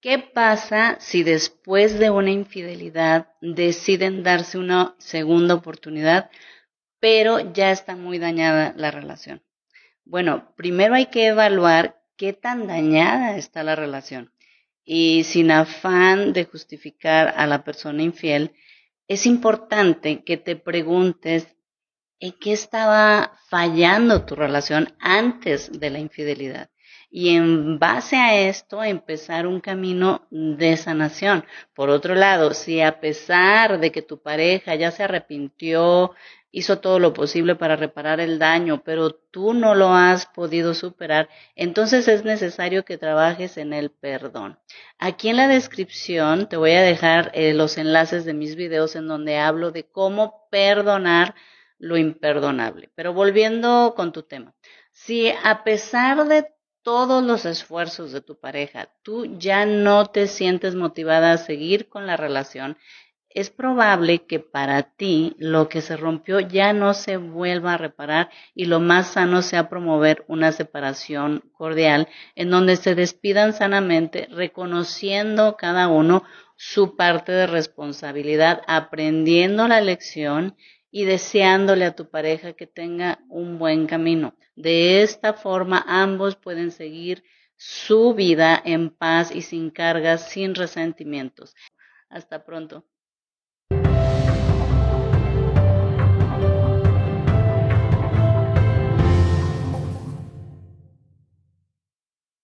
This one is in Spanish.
¿Qué pasa si después de una infidelidad deciden darse una segunda oportunidad, pero ya está muy dañada la relación? Bueno, primero hay que evaluar qué tan dañada está la relación. Y sin afán de justificar a la persona infiel, es importante que te preguntes en qué estaba fallando tu relación antes de la infidelidad y en base a esto empezar un camino de sanación. Por otro lado, si a pesar de que tu pareja ya se arrepintió, hizo todo lo posible para reparar el daño, pero tú no lo has podido superar, entonces es necesario que trabajes en el perdón. Aquí en la descripción te voy a dejar eh, los enlaces de mis videos en donde hablo de cómo perdonar lo imperdonable. Pero volviendo con tu tema, si a pesar de todos los esfuerzos de tu pareja, tú ya no te sientes motivada a seguir con la relación, es probable que para ti lo que se rompió ya no se vuelva a reparar y lo más sano sea promover una separación cordial en donde se despidan sanamente, reconociendo cada uno su parte de responsabilidad, aprendiendo la lección y deseándole a tu pareja que tenga un buen camino. De esta forma ambos pueden seguir su vida en paz y sin cargas, sin resentimientos. Hasta pronto.